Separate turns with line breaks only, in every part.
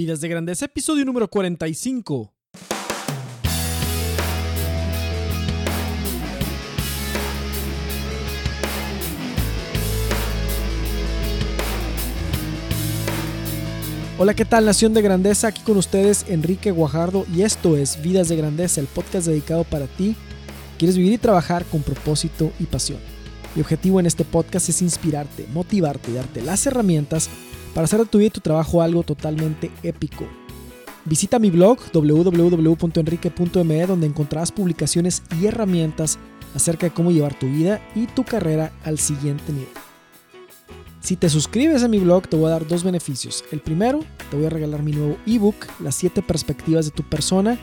Vidas de Grandeza, episodio número 45. Hola, ¿qué tal Nación de Grandeza? Aquí con ustedes Enrique Guajardo y esto es Vidas de Grandeza, el podcast dedicado para ti. Quieres vivir y trabajar con propósito y pasión. Mi objetivo en este podcast es inspirarte, motivarte y darte las herramientas para hacer de tu vida y tu trabajo algo totalmente épico. Visita mi blog www.enrique.me donde encontrarás publicaciones y herramientas acerca de cómo llevar tu vida y tu carrera al siguiente nivel. Si te suscribes a mi blog te voy a dar dos beneficios. El primero, te voy a regalar mi nuevo ebook, Las 7 perspectivas de tu persona,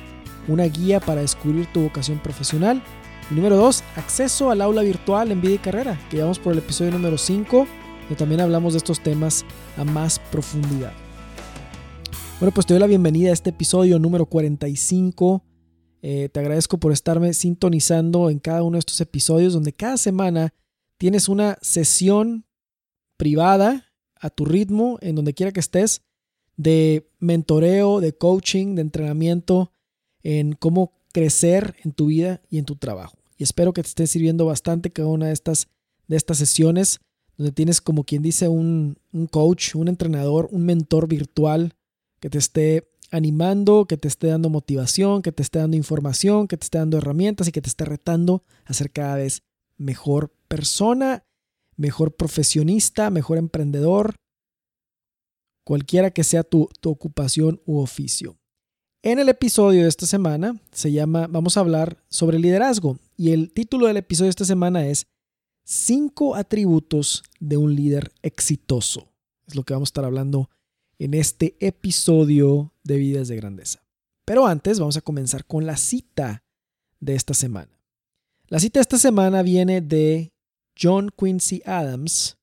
una guía para descubrir tu vocación profesional. Y número dos, acceso al aula virtual en vida y carrera, que vamos por el episodio número 5, también hablamos de estos temas a más profundidad. Bueno, pues te doy la bienvenida a este episodio número 45. Eh, te agradezco por estarme sintonizando en cada uno de estos episodios, donde cada semana tienes una sesión privada a tu ritmo, en donde quiera que estés, de mentoreo, de coaching, de entrenamiento, en cómo crecer en tu vida y en tu trabajo. Y espero que te esté sirviendo bastante cada una de estas, de estas sesiones, donde tienes como quien dice un, un coach, un entrenador, un mentor virtual que te esté animando, que te esté dando motivación, que te esté dando información, que te esté dando herramientas y que te esté retando a ser cada vez mejor persona mejor profesionista, mejor emprendedor, cualquiera que sea tu, ocupación u oficio. En el episodio de esta semana se llama, vamos a hablar sobre liderazgo y el título del episodio de esta semana es Cinco atributos de un líder exitoso. Es lo que vamos a estar hablando en este episodio de Vidas de Grandeza. Pero antes vamos a comenzar con la cita de esta semana. La cita de esta semana viene de John Quincy Adams,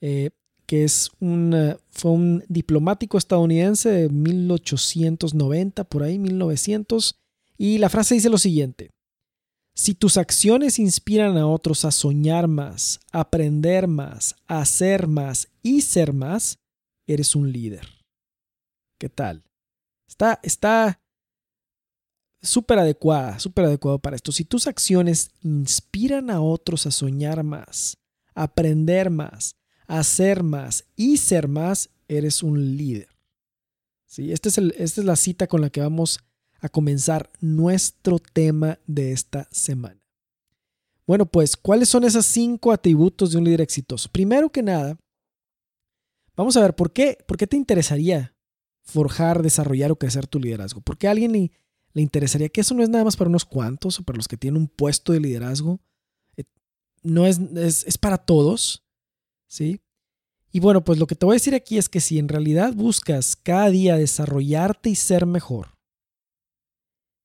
eh, que es un, eh, fue un diplomático estadounidense de 1890, por ahí, 1900, y la frase dice lo siguiente. Si tus acciones inspiran a otros a soñar más, aprender más, hacer más y ser más, eres un líder. ¿Qué tal? Está, está súper adecuada, súper adecuado para esto. Si tus acciones inspiran a otros a soñar más, aprender más, hacer más y ser más, eres un líder. ¿Sí? Este es esta es la cita con la que vamos a comenzar nuestro tema de esta semana. Bueno, pues, ¿cuáles son esos cinco atributos de un líder exitoso? Primero que nada, vamos a ver por qué, por qué te interesaría forjar, desarrollar o crecer tu liderazgo. ¿Por qué alguien le interesaría que eso no es nada más para unos cuantos o para los que tienen un puesto de liderazgo. Eh, no es, es, para todos, ¿sí? Y bueno, pues lo que te voy a decir aquí es que si en realidad buscas cada día desarrollarte y ser mejor,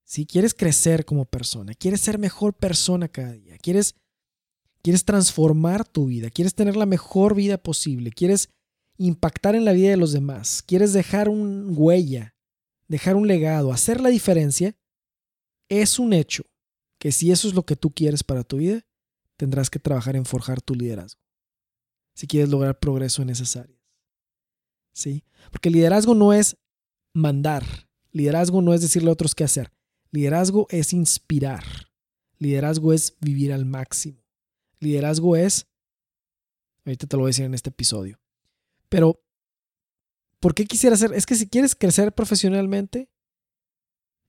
si quieres crecer como persona, quieres ser mejor persona cada día, quieres, quieres transformar tu vida, quieres tener la mejor vida posible, quieres impactar en la vida de los demás, quieres dejar un huella dejar un legado, hacer la diferencia, es un hecho que si eso es lo que tú quieres para tu vida, tendrás que trabajar en forjar tu liderazgo. Si quieres lograr progreso en esas áreas. ¿Sí? Porque liderazgo no es mandar. Liderazgo no es decirle a otros qué hacer. Liderazgo es inspirar. Liderazgo es vivir al máximo. Liderazgo es, ahorita te lo voy a decir en este episodio, pero ¿Por qué quisiera hacer? Es que si quieres crecer profesionalmente,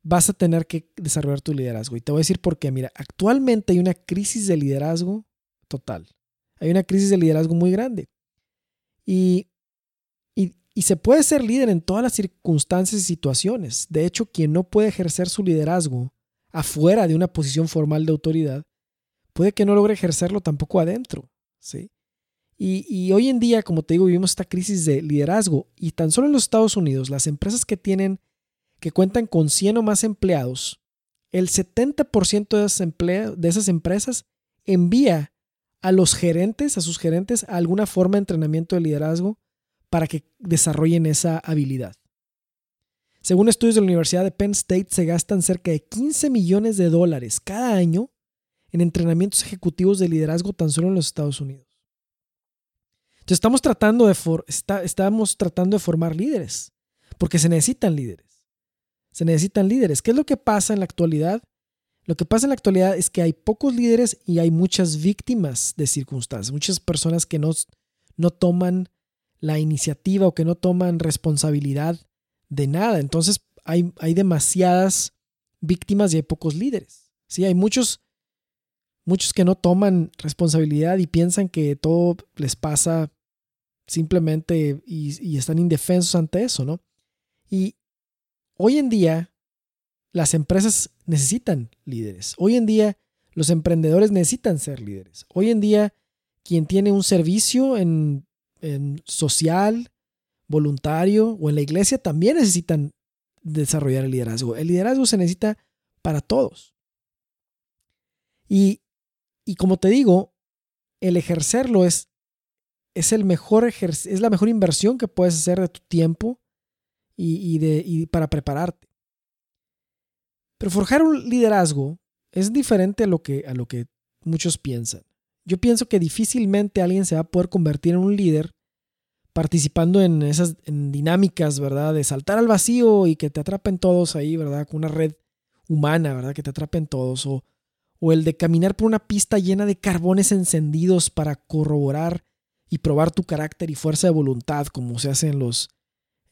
vas a tener que desarrollar tu liderazgo. Y te voy a decir por qué. Mira, actualmente hay una crisis de liderazgo total. Hay una crisis de liderazgo muy grande. Y, y, se puede ser líder en todas las circunstancias y situaciones. De hecho, quien no puede ejercer su liderazgo afuera de una posición formal de autoridad, puede que no logre ejercerlo tampoco adentro. ¿sí? Y, hoy en día, como te digo, vivimos esta crisis de liderazgo y tan solo en los Estados Unidos, las empresas que tienen, que cuentan con 100 o más empleados, el 70% de esas, de esas empresas envía a los gerentes, a sus gerentes, alguna forma de entrenamiento de liderazgo para que desarrollen esa habilidad. Según estudios de la Universidad de Penn State, se gastan cerca de 15 millones de dólares cada año en entrenamientos ejecutivos de liderazgo tan solo en los Estados Unidos estamos tratando de, estamos tratando de formar líderes. porque se necesitan líderes. Se necesitan líderes. ¿Qué es lo que pasa en la actualidad? Lo que pasa en la actualidad es que hay pocos líderes y hay muchas víctimas de circunstancias, muchas personas que no, no toman la iniciativa o que no toman responsabilidad de nada. Entonces hay, hay demasiadas víctimas y hay pocos líderes. Sí, hay muchos, muchos que no toman responsabilidad y piensan que todo les pasa simplemente y, y están indefensos ante eso, ¿no? Y hoy en día las empresas necesitan líderes. Hoy en día los emprendedores necesitan ser líderes. Hoy en día quien tiene un servicio en, social, voluntario o en la iglesia también necesitan desarrollar el liderazgo. El liderazgo se necesita para todos. Y, como te digo, el ejercerlo es, es, el mejor es la mejor inversión que puedes hacer de tu tiempo y, de, y para prepararte. Pero forjar un liderazgo es diferente a lo que, a lo que muchos piensan. Yo pienso que difícilmente alguien se va a poder convertir en un líder participando en esas dinámicas, ¿verdad? De saltar al vacío y que te atrapen todos ahí, ¿verdad? Con una red humana, ¿verdad? Que te atrapen todos. O, el de caminar por una pista llena de carbones encendidos para corroborar y probar tu carácter y fuerza de voluntad, como se hace en, los,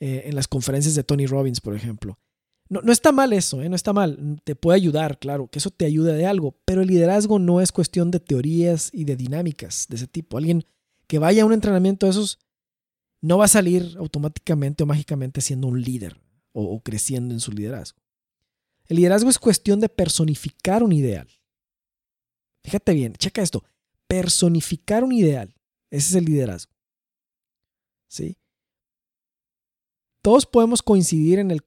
eh, en las conferencias de Tony Robbins, por ejemplo. No, no está mal eso, ¿eh? no está mal. Te puede ayudar, claro, que eso te ayude de algo. Pero el liderazgo no es cuestión de teorías y de dinámicas de ese tipo. Alguien que vaya a un entrenamiento de esos no va a salir automáticamente o mágicamente siendo un líder o, creciendo en su liderazgo. El liderazgo es cuestión de personificar un ideal. Fíjate bien, checa esto. Personificar un ideal. Ese es el liderazgo. ¿Sí? Todos podemos coincidir en el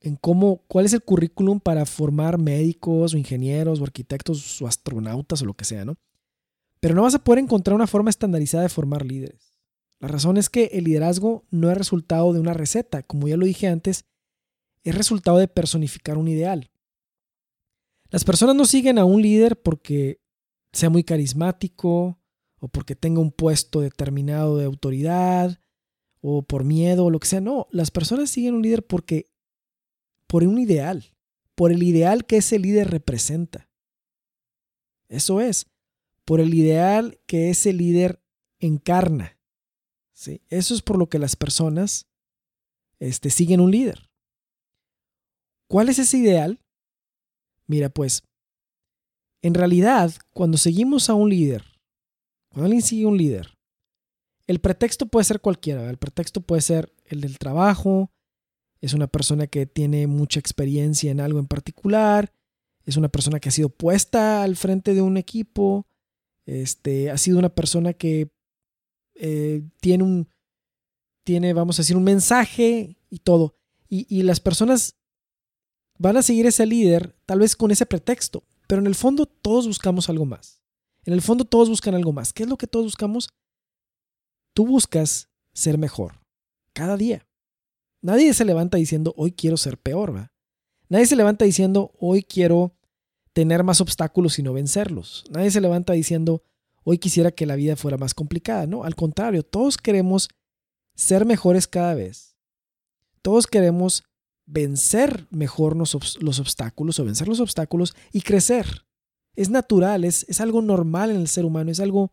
en cómo, cuál es el currículum para formar médicos o ingenieros o arquitectos o astronautas o lo que sea, ¿no? Pero no vas a poder encontrar una forma estandarizada de formar líderes. La razón es que el liderazgo no es resultado de una receta, como ya lo dije antes, es resultado de personificar un ideal. Las personas no siguen a un líder porque sea muy carismático o porque tenga un puesto determinado de autoridad o por miedo o lo que sea. No, las personas siguen a un líder porque por un ideal, por el ideal que ese líder representa. Eso es, por el ideal que ese líder encarna. Eso es por lo que las personas este, siguen un líder. ¿Cuál es ese ideal? Mira, pues, en realidad, cuando seguimos a un líder, cuando alguien sigue un líder, el pretexto puede ser cualquiera. El pretexto puede ser el del trabajo, es una persona que tiene mucha experiencia en algo en particular, es una persona que ha sido puesta al frente de un equipo, este, ha sido una persona que eh, tiene un, tiene, vamos a decir, un mensaje y todo. Y, y las personas van a seguir ese líder tal vez con ese pretexto, pero en el fondo todos buscamos algo más. En el fondo todos buscan algo más. ¿Qué es lo que todos buscamos? Tú buscas ser mejor cada día. Nadie se levanta diciendo, hoy quiero ser peor, ¿va? Nadie se levanta diciendo, hoy quiero tener más obstáculos y no vencerlos. Nadie se levanta diciendo, hoy quisiera que la vida fuera más complicada. No, al contrario, todos queremos ser mejores cada vez. Todos queremos vencer mejor los, obstáculos o vencer los obstáculos y crecer. Es natural, es, es algo normal en el ser humano, es algo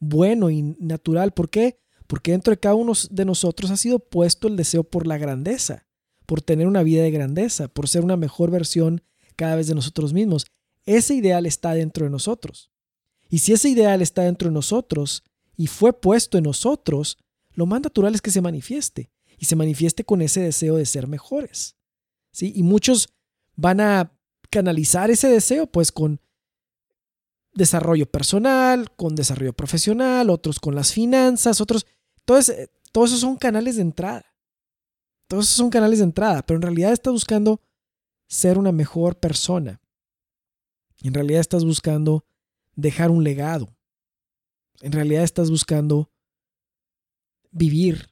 bueno y natural. ¿Por qué? Porque dentro de cada uno de nosotros ha sido puesto el deseo por la grandeza, por tener una vida de grandeza, por ser una mejor versión cada vez de nosotros mismos. Ese ideal está dentro de nosotros. Y si ese ideal está dentro de nosotros y fue puesto en nosotros, lo más natural es que se manifieste y se manifieste con ese deseo de ser mejores. ¿Sí? Y muchos van a canalizar ese deseo pues con desarrollo personal, con desarrollo profesional, otros con las finanzas, otros todos, todos esos son canales de entrada. Todos esos son canales de entrada, pero en realidad estás buscando ser una mejor persona. En realidad estás buscando dejar un legado. En realidad estás buscando vivir,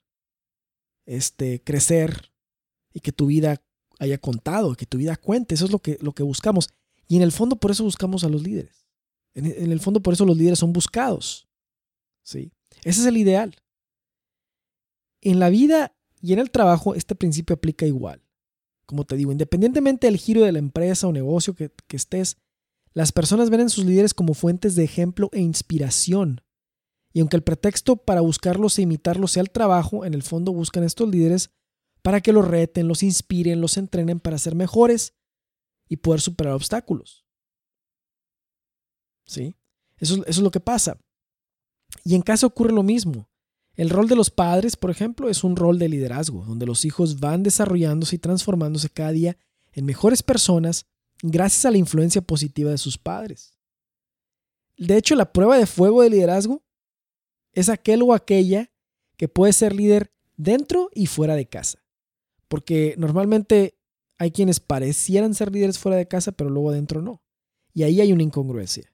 este, crecer y que tu vida haya contado, que tu vida cuente. Eso es lo que, lo que buscamos. Y en el fondo por eso buscamos a los líderes. En, el fondo por eso los líderes son buscados. ¿sí? Ese es el ideal. En la vida Y en el trabajo este principio aplica igual. Como te digo, independientemente del giro de la empresa o negocio que, que estés, las personas ven en sus líderes como fuentes de ejemplo e inspiración. Y aunque el pretexto para buscarlos e imitarlos sea el trabajo, en el fondo buscan estos líderes para que los reten, los inspiren, los entrenen para ser mejores y poder superar obstáculos. ¿Sí? Eso, eso es lo que pasa. Y en casa ocurre lo mismo. El rol de los padres, por ejemplo, es un rol de liderazgo, donde los hijos van desarrollándose y transformándose cada día en mejores personas gracias a la influencia positiva de sus padres. De hecho, la prueba de fuego de liderazgo es aquel o aquella que puede ser líder dentro y fuera de casa. Porque normalmente hay quienes parecieran ser líderes fuera de casa, pero luego adentro no. Y ahí hay una incongruencia.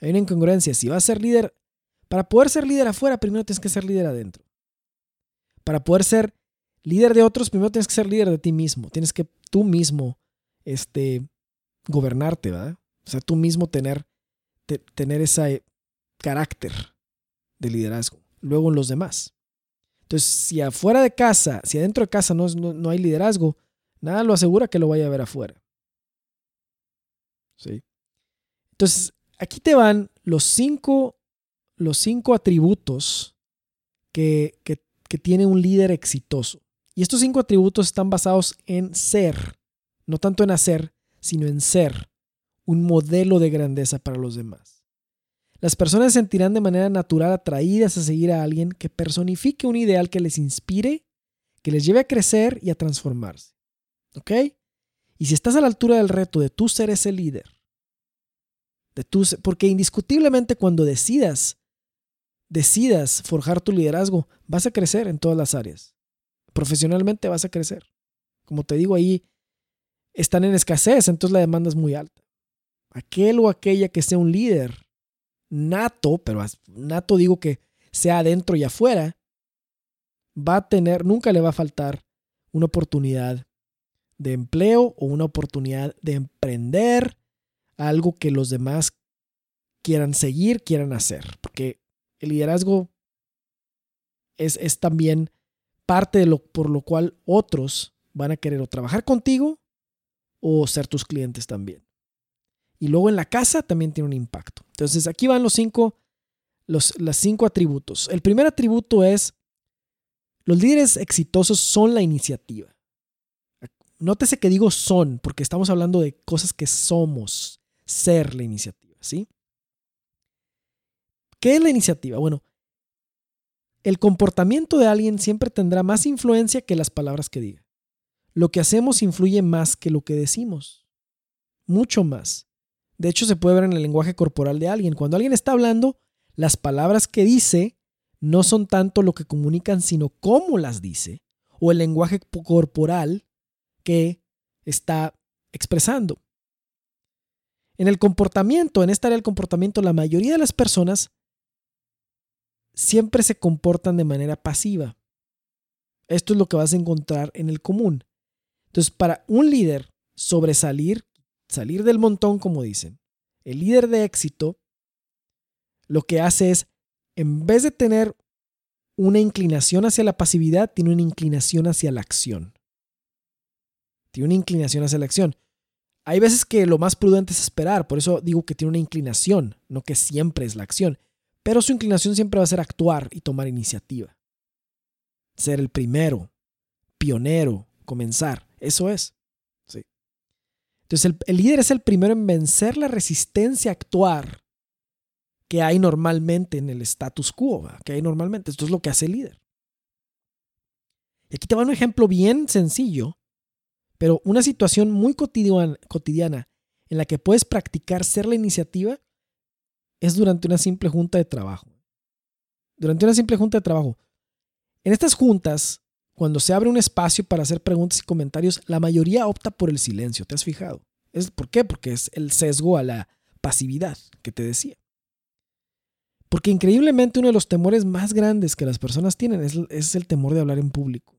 Hay una incongruencia. Si vas a ser líder, para poder ser líder afuera, primero tienes que ser líder adentro. Para poder ser líder de otros, primero tienes que ser líder de ti mismo. Tienes que tú mismo este, gobernarte, ¿verdad? O sea, tú mismo tener, tener ese carácter de liderazgo. Luego en los demás. Entonces, si afuera de casa, si adentro de casa no, no, hay liderazgo, nada lo asegura que lo vaya a ver afuera. ¿Sí? Entonces, aquí te van los cinco, los cinco atributos que, que, que tiene un líder exitoso. Y estos cinco atributos están basados en ser, no tanto en hacer, sino en ser un modelo de grandeza para los demás. Las personas se sentirán de manera natural atraídas a seguir a alguien que personifique un ideal que les inspire, que les lleve a crecer y a transformarse. ¿Ok? Y si estás a la altura del reto de tú ser ese líder, de tú, porque indiscutiblemente cuando decidas, decidas forjar tu liderazgo, vas a crecer en todas las áreas. Profesionalmente vas a crecer. Como te digo ahí, están en escasez, entonces la demanda es muy alta. Aquel o aquella que sea un líder nato, pero nato digo que sea adentro y afuera, va a tener, nunca le va a faltar una oportunidad de empleo o una oportunidad de emprender algo que los demás quieran seguir, quieran hacer. Porque el liderazgo es, es también parte de lo por lo cual otros van a querer o trabajar contigo o ser tus clientes también. Y luego en la casa también tiene un impacto. Entonces aquí van los cinco, los cinco atributos. El primer atributo es, los líderes exitosos son la iniciativa. Nótese que digo son, porque estamos hablando de cosas que somos, ser la iniciativa, ¿sí? ¿Qué es la iniciativa? Bueno, el comportamiento de alguien siempre tendrá más influencia que las palabras que diga lo que hacemos influye más que lo que decimos. Mucho más. De hecho, se puede ver en el lenguaje corporal de alguien. Cuando alguien está hablando, las palabras que dice no son tanto lo que comunican, sino cómo las dice, o el lenguaje corporal que está expresando. En el comportamiento, en esta área del comportamiento, la mayoría de las personas siempre se comportan de manera pasiva. Esto es lo que vas a encontrar en el común. Entonces, para un líder sobresalir, salir del montón, como dicen, el líder de éxito, lo que hace es, en vez de tener una inclinación hacia la pasividad, tiene una inclinación hacia la acción. Tiene una inclinación hacia la acción. Hay veces que lo más prudente es esperar, por eso digo que tiene una inclinación, no que siempre es la acción, pero su inclinación siempre va a ser actuar y tomar iniciativa. Ser el primero, pionero, comenzar. Eso es. Sí. Entonces el, líder es el primero en vencer la resistencia a actuar que hay normalmente en el status quo, que hay normalmente. Esto es lo que hace el líder. Y aquí te va un ejemplo bien sencillo, pero una situación muy cotidiana, cotidiana en la que puedes practicar ser la iniciativa es durante una simple junta de trabajo. Durante una simple junta de trabajo. En estas juntas, cuando se abre un espacio para hacer preguntas y comentarios, la mayoría opta por el silencio, ¿te has fijado? ¿Es, ¿Por qué? Porque es el sesgo a la pasividad que te decía. Porque increíblemente uno de los temores más grandes que las personas tienen es, es el temor de hablar en público.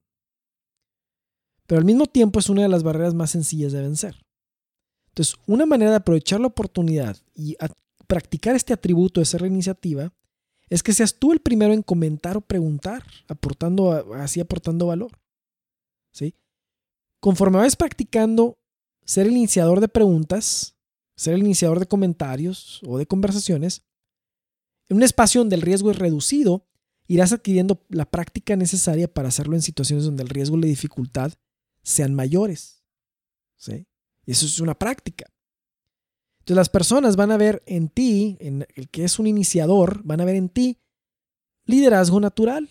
Pero al mismo tiempo es una de las barreras más sencillas de vencer. Entonces, una manera de aprovechar la oportunidad y practicar este atributo de ser la iniciativa es que seas tú el primero en comentar o preguntar, aportando, así aportando valor. ¿sí? Conforme vayas practicando ser el iniciador de preguntas, ser el iniciador de comentarios o de conversaciones, en un espacio donde el riesgo es reducido, irás adquiriendo la práctica necesaria para hacerlo en situaciones donde el riesgo y la dificultad sean mayores. ¿sí? Y eso es una práctica. Entonces las personas van a ver en ti, en el que es un iniciador, van a ver en ti liderazgo natural.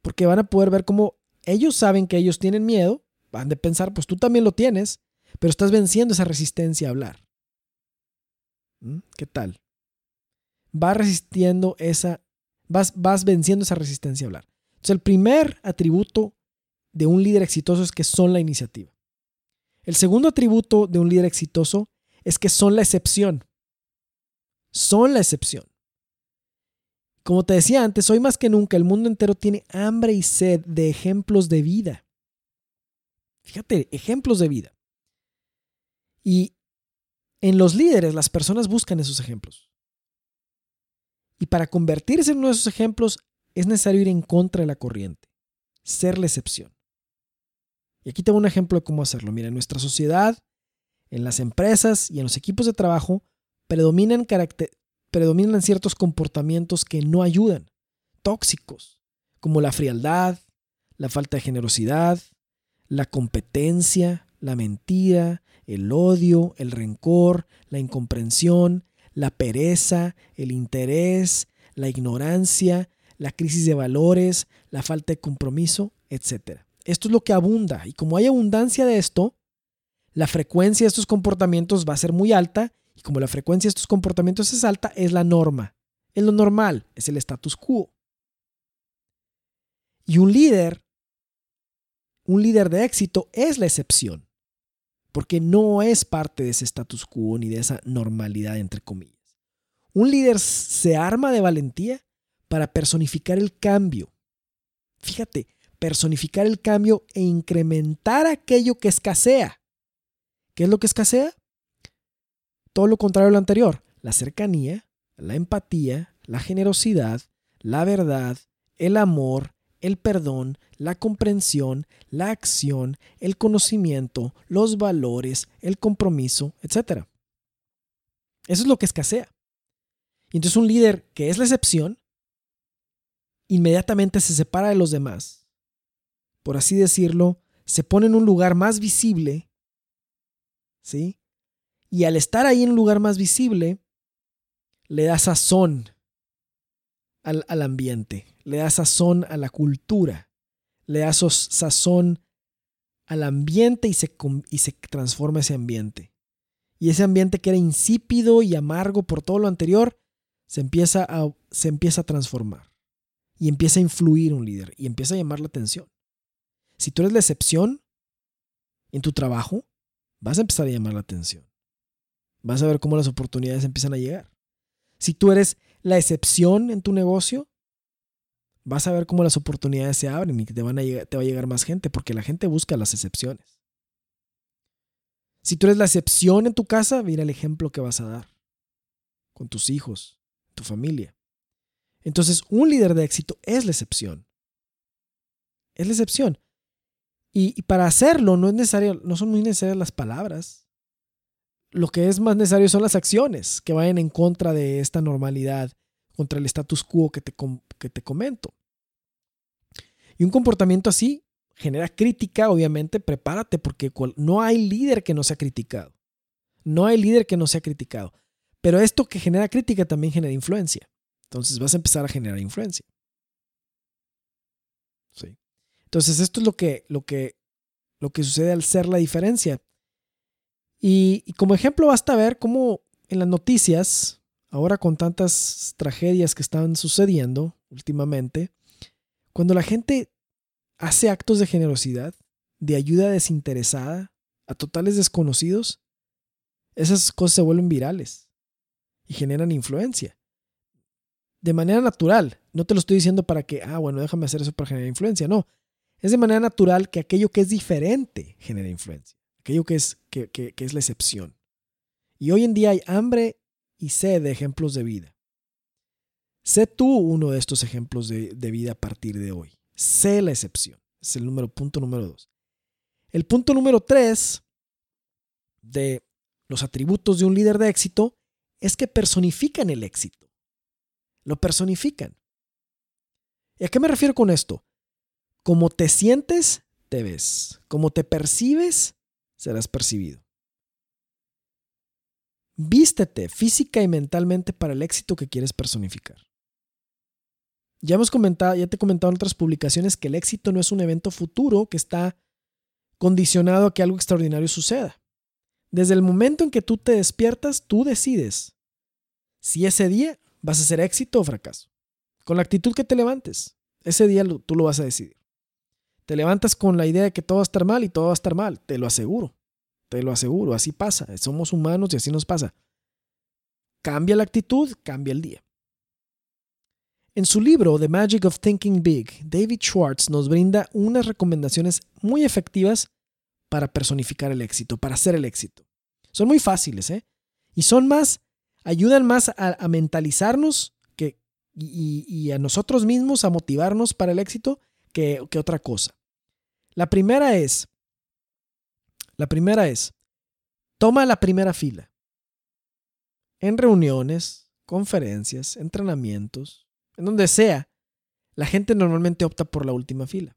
Porque van a poder ver cómo ellos saben que ellos tienen miedo, van de pensar, pues tú también lo tienes, pero estás venciendo esa resistencia a hablar. ¿Mm? ¿Qué tal? Vas resistiendo esa, vas, vas venciendo esa resistencia a hablar. Entonces el primer atributo de un líder exitoso es que son la iniciativa. El segundo atributo de un líder exitoso es que son la excepción. Son la excepción. Como te decía antes, hoy más que nunca el mundo entero tiene hambre y sed de ejemplos de vida. Fíjate, ejemplos de vida. Y en los líderes las personas buscan esos ejemplos. Y para convertirse en uno de esos ejemplos es necesario ir en contra de la corriente, ser la excepción. Y aquí tengo un ejemplo de cómo hacerlo. Mira, en nuestra sociedad, en las empresas y en los equipos de trabajo predominan, predominan ciertos comportamientos que no ayudan, tóxicos, como la frialdad, la falta de generosidad, la competencia, la mentira, el odio, el rencor, la incomprensión, la pereza, el interés, la ignorancia, la crisis de valores, la falta de compromiso, etc. Esto es lo que abunda y como hay abundancia de esto, la frecuencia de estos comportamientos va a ser muy alta y como la frecuencia de estos comportamientos es alta, es la norma. Es lo normal, es el status quo. Y un líder, un líder de éxito es la excepción, porque no es parte de ese status quo ni de esa normalidad, entre comillas. Un líder se arma de valentía para personificar el cambio. Fíjate, personificar el cambio e incrementar aquello que escasea. ¿Qué es lo que escasea? Todo lo contrario a lo anterior, la cercanía, la empatía, la generosidad, la verdad, el amor, el perdón, la comprensión, la acción, el conocimiento, los valores, el compromiso, etc. Eso es lo que escasea. Y entonces un líder que es la excepción, inmediatamente se separa de los demás por así decirlo, se pone en un lugar más visible, ¿sí? Y al estar ahí en un lugar más visible, le da sazón al, ambiente, le da sazón a la cultura, le da sazón al ambiente y se, y se transforma ese ambiente. Y ese ambiente que era insípido y amargo por todo lo anterior, se empieza a, se empieza a transformar. Y empieza a influir un líder y empieza a llamar la atención. Si tú eres la excepción en tu trabajo, vas a empezar a llamar la atención. Vas a ver cómo las oportunidades empiezan a llegar. Si tú eres la excepción en tu negocio, vas a ver cómo las oportunidades se abren y te, van a te va a llegar más gente, porque la gente busca las excepciones. Si tú eres la excepción en tu casa, mira el ejemplo que vas a dar con tus hijos, tu familia. Entonces, un líder de éxito es la excepción. Es la excepción. Y, para hacerlo no, es necesario, no son muy necesarias las palabras. Lo que es más necesario son las acciones que vayan en contra de esta normalidad, contra el status quo que te, que te comento. Y un comportamiento así genera crítica, obviamente, prepárate porque no hay líder que no sea criticado. No hay líder que no sea criticado. Pero esto que genera crítica también genera influencia. Entonces vas a empezar a generar influencia. Sí. Entonces, esto es lo que, lo que, lo que sucede al ser la diferencia. Y, como ejemplo, basta ver cómo en las noticias, ahora con tantas tragedias que están sucediendo últimamente, cuando la gente hace actos de generosidad, de ayuda desinteresada a totales desconocidos, esas cosas se vuelven virales y generan influencia. De manera natural. No te lo estoy diciendo para que, ah, bueno, déjame hacer eso para generar influencia. No, es de manera natural que aquello que es diferente genera influencia, aquello que es, que, es la excepción. Y hoy en día hay hambre y sed de ejemplos de vida. Sé tú uno de estos ejemplos de, de vida a partir de hoy. Sé la excepción. Es el número, punto número dos. El punto número tres de los atributos de un líder de éxito es que personifican el éxito. Lo personifican. ¿Y a qué me refiero con esto? Como te sientes, te ves. Como te percibes, serás percibido. Vístete física y mentalmente para el éxito que quieres personificar. Ya hemos comentado, ya te he comentado en otras publicaciones que el éxito no es un evento futuro que está condicionado a que algo extraordinario suceda. Desde el momento en que tú te despiertas, tú decides si ese día vas a ser éxito o fracaso. Con la actitud que te levantes, ese día tú lo vas a decidir. Te levantas con la idea de que todo va a estar mal y todo va a estar mal, te lo aseguro. Te lo aseguro, así pasa. Somos humanos y así nos pasa. Cambia la actitud, cambia el día. En su libro The Magic of Thinking Big, David Schwartz nos brinda unas recomendaciones muy efectivas para personificar el éxito, para hacer el éxito. Son muy fáciles, ¿eh? Y son más, ayudan más a, mentalizarnos que, y, a nosotros mismos a motivarnos para el éxito que, otra cosa. La primera es, la primera es, toma la primera fila. En reuniones, conferencias, entrenamientos, en donde sea, la gente normalmente opta por la última fila.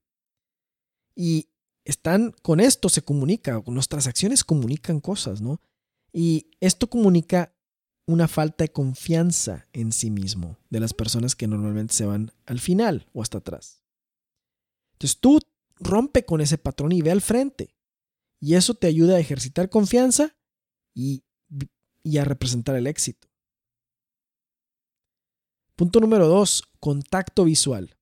Y están con esto se comunica, nuestras acciones comunican cosas, ¿no? Y esto comunica una falta de confianza en sí mismo de las personas que normalmente se van al final o hasta atrás. Entonces tú rompe con ese patrón y ve al frente. Y eso te ayuda a ejercitar confianza y, y a representar el éxito. Punto número dos, contacto visual.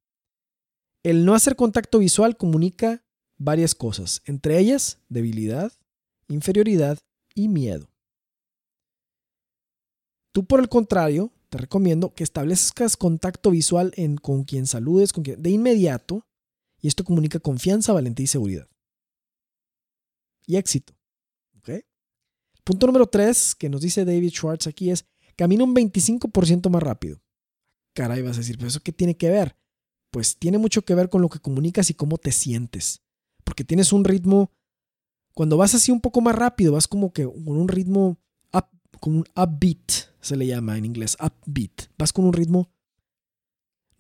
El no hacer contacto visual comunica varias cosas, entre ellas debilidad, inferioridad y miedo. Tú, por el contrario, te recomiendo que establezcas contacto visual en, con quien saludes, con quien, de inmediato, y esto comunica confianza, valentía y seguridad. Y éxito. Punto número tres que nos dice David Schwartz aquí es, camina un 25% más rápido. Caray, vas a decir, ¿pero eso qué tiene que ver? Pues tiene mucho que ver con lo que comunicas y cómo te sientes porque tienes un ritmo, cuando vas así un poco más rápido, vas como que con un ritmo, con un upbeat, se le llama en inglés, upbeat, vas con un ritmo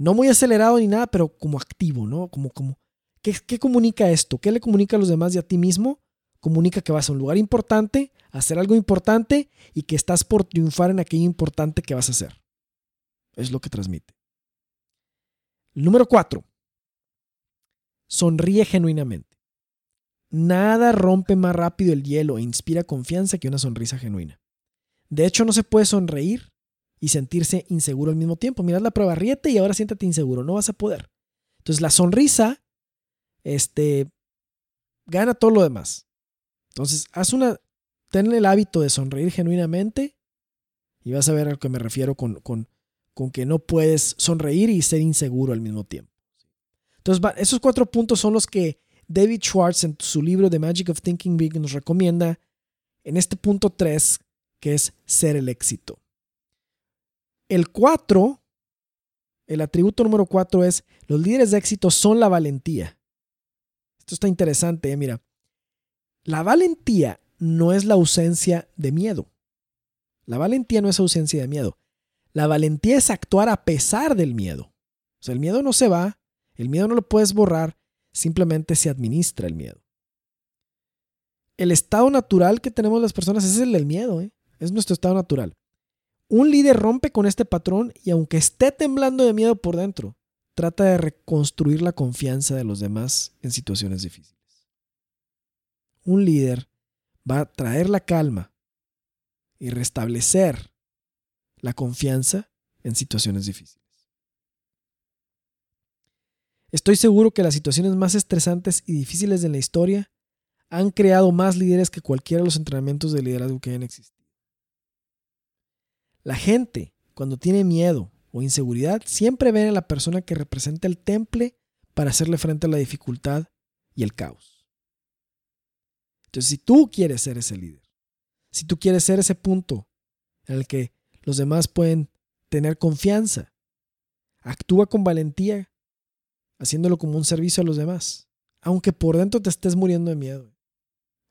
no muy acelerado ni nada, pero como activo, ¿no? Como, como, ¿qué, ¿qué comunica esto? ¿Qué le comunica a los demás y a ti mismo? Comunica que vas a un lugar importante, a hacer algo importante y que estás por triunfar en aquello importante que vas a hacer. Es lo que transmite. Número cuatro, sonríe genuinamente. Nada rompe más rápido el hielo e inspira confianza que una sonrisa genuina. De hecho, no se puede sonreír y sentirse inseguro al mismo tiempo. Mirad la prueba, ríete y ahora siéntate inseguro. No vas a poder. Entonces, la sonrisa, este, gana todo lo demás. Entonces, haz una, ten el hábito de sonreír genuinamente y vas a ver a lo que me refiero con, con, con que no puedes sonreír y ser inseguro al mismo tiempo. Entonces, esos cuatro puntos son los que David Schwartz en su libro The Magic of Thinking Big nos recomienda en este punto 3, que es ser el éxito. El 4, el atributo número 4 es, los líderes de éxito son la valentía. Esto está interesante, ¿eh? mira. La valentía no es la ausencia de miedo. La valentía no es ausencia de miedo. La valentía es actuar a pesar del miedo. O sea, el miedo no se va, el miedo no lo puedes borrar, simplemente se administra el miedo. El estado natural que tenemos las personas es el del miedo, ¿eh? es nuestro estado natural. Un líder rompe con este patrón y aunque esté temblando de miedo por dentro, trata de reconstruir la confianza de los demás en situaciones difíciles. Un líder va a traer la calma y restablecer la confianza en situaciones difíciles. Estoy seguro que las situaciones más estresantes y difíciles de la historia han creado más líderes que cualquiera de los entrenamientos de liderazgo que hayan existido. La gente, cuando tiene miedo o inseguridad, siempre ve a la persona que representa el temple para hacerle frente a la dificultad y el caos. Entonces, si tú quieres ser ese líder, si tú quieres ser ese punto en el que los demás pueden tener confianza, actúa con valentía haciéndolo como un servicio a los demás. aunque por dentro te estés muriendo de miedo.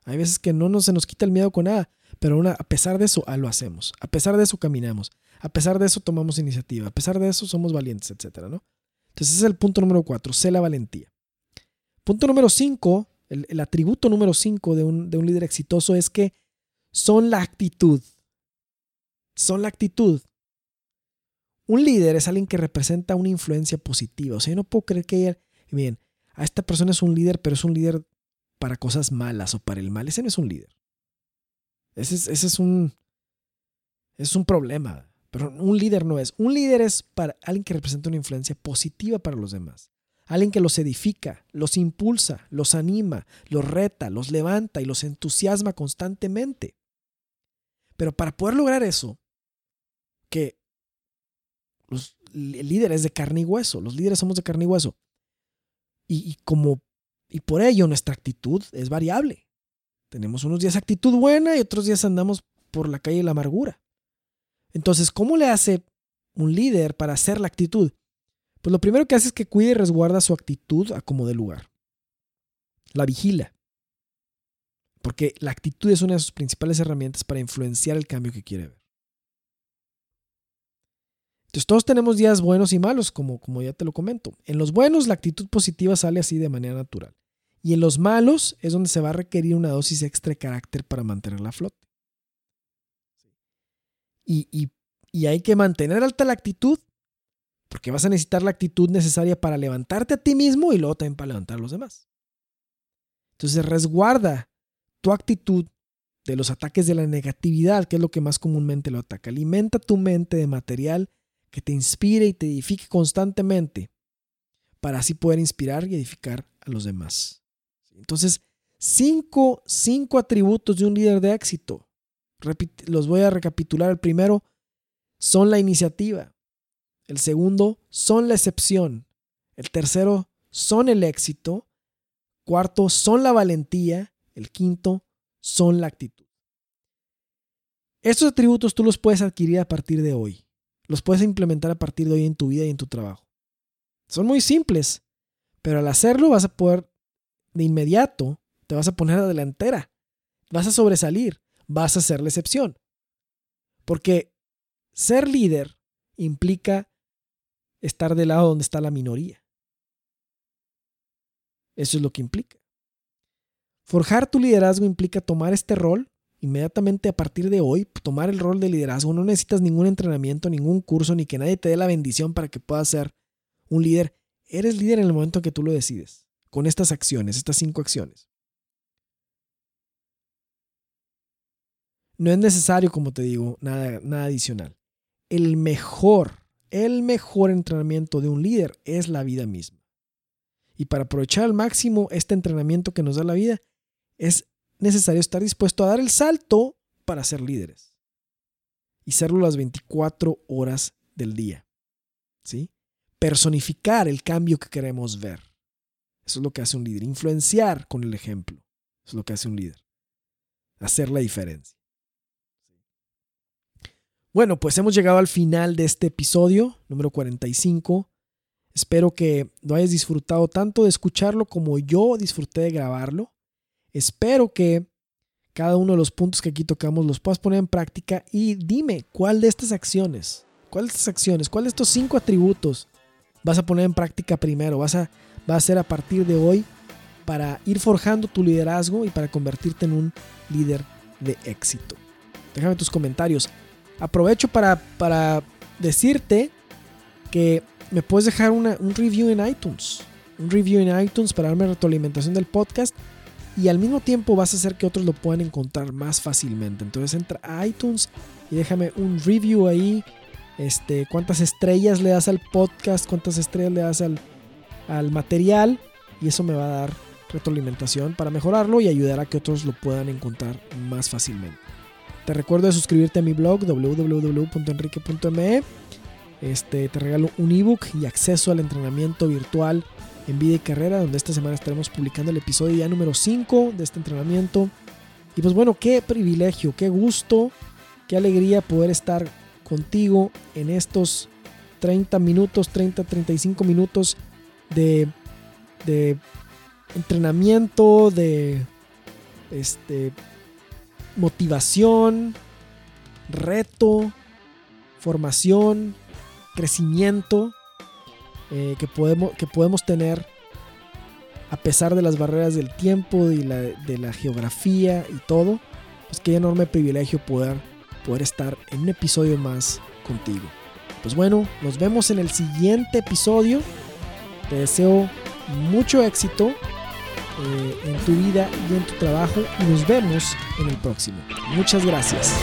Hay veces que no nos, se nos quita el miedo con nada, pero a pesar de eso, ah, lo hacemos. A pesar de eso, caminamos. A pesar de eso, tomamos iniciativa. A pesar de eso, somos valientes, etc. ¿no? Entonces, ese es el punto número cuatro, sé la valentía. Punto número cinco, el, atributo número cinco de un, de un líder exitoso es que son la actitud. Son la actitud. Un líder es alguien que representa una influencia positiva. O sea, yo no puedo creer que ella, bien, a esta persona es un líder, pero es un líder para cosas malas o para el mal. Ese no es un líder. Ese es, ese es un, es un problema. Pero un líder no es. Un líder es para alguien que representa una influencia positiva para los demás. Alguien que los edifica, los impulsa, los anima, los reta, los levanta y los entusiasma constantemente. Pero para poder lograr eso, que los líderes de carne y hueso, los líderes somos de carne y hueso, y, como, y por ello nuestra actitud es variable. Tenemos unos días actitud buena y otros días andamos por la calle de la amargura. Entonces, ¿cómo le hace un líder para hacer la actitud? Pues lo primero que hace es que cuide y resguarda su actitud a como de lugar. La vigila. Porque la actitud es una de sus principales herramientas para influenciar el cambio que quiere ver. Entonces todos tenemos días buenos y malos, como, como ya te lo comento. En los buenos la actitud positiva sale así de manera natural. Y en los malos es donde se va a requerir una dosis extra de carácter para mantener la flote. Y, y, y hay que mantener alta la actitud, porque vas a necesitar la actitud necesaria para levantarte a ti mismo y luego también para levantar a los demás. Entonces resguarda tu actitud de los ataques de la negatividad, que es lo que más comúnmente lo ataca. Alimenta tu mente de material que te inspire y te edifique constantemente para así poder inspirar y edificar a los demás. Entonces, cinco, cinco atributos de un líder de éxito. los voy a recapitular. El primero son la iniciativa. El segundo son la excepción. El tercero son el éxito. Cuarto son la valentía. El quinto son la actitud. Estos atributos tú los puedes adquirir a partir de hoy los puedes implementar a partir de hoy en tu vida y en tu trabajo. Son muy simples, pero al hacerlo vas a poder de inmediato, te vas a poner a la delantera, vas a sobresalir, vas a ser la excepción. Porque ser líder implica estar del lado donde está la minoría. Eso es lo que implica. Forjar tu liderazgo implica tomar este rol inmediatamente a partir de hoy tomar el rol de liderazgo. No necesitas ningún entrenamiento, ningún curso, ni que nadie te dé la bendición para que puedas ser un líder. Eres líder en el momento que tú lo decides, con estas acciones, estas cinco acciones. No es necesario, como te digo, nada, nada adicional. El mejor, el mejor entrenamiento de un líder es la vida misma. Y para aprovechar al máximo este entrenamiento que nos da la vida, es necesario estar dispuesto a dar el salto para ser líderes. Y serlo las 24 horas del día. ¿Sí? Personificar el cambio que queremos ver. Eso es lo que hace un líder. Influenciar con el ejemplo. Eso es lo que hace un líder. Hacer la diferencia. Bueno, pues hemos llegado al final de este episodio, número 45. Espero que lo hayas disfrutado tanto de escucharlo como yo disfruté de grabarlo. Espero que cada uno de los puntos que aquí tocamos los puedas poner en práctica y dime cuál de estas acciones, cuál de estas acciones, cuál de estos cinco atributos vas a poner en práctica primero, vas a, va a hacer a partir de hoy para ir forjando tu liderazgo y para convertirte en un líder de éxito. Déjame tus comentarios. Aprovecho para, para decirte que me puedes dejar un review en iTunes. Un review en iTunes para darme retroalimentación del podcast y al mismo tiempo vas a hacer que otros lo puedan encontrar más fácilmente. Entonces entra a iTunes y déjame un review ahí. Este, cuántas estrellas le das al podcast, cuántas estrellas le das al, al material y eso me va a dar retroalimentación para mejorarlo y ayudar a que otros lo puedan encontrar más fácilmente. Te recuerdo de suscribirte a mi blog www.enrique.me. Este, te regalo un ebook y acceso al entrenamiento virtual en Vida y Carrera, donde esta semana estaremos publicando el episodio ya número 5 de este entrenamiento. Y pues bueno, qué privilegio, qué gusto, qué alegría poder estar contigo en estos 30 minutos, 30, 35 minutos de, de entrenamiento, de este, motivación, reto, formación, crecimiento eh, que, podemos, que podemos tener a pesar de las barreras del tiempo y de la geografía y todo, pues qué enorme privilegio poder, poder estar en un episodio más contigo. Pues bueno, nos vemos en el siguiente episodio. Te deseo mucho éxito eh, en tu vida y en tu trabajo y nos vemos en el próximo. Muchas gracias.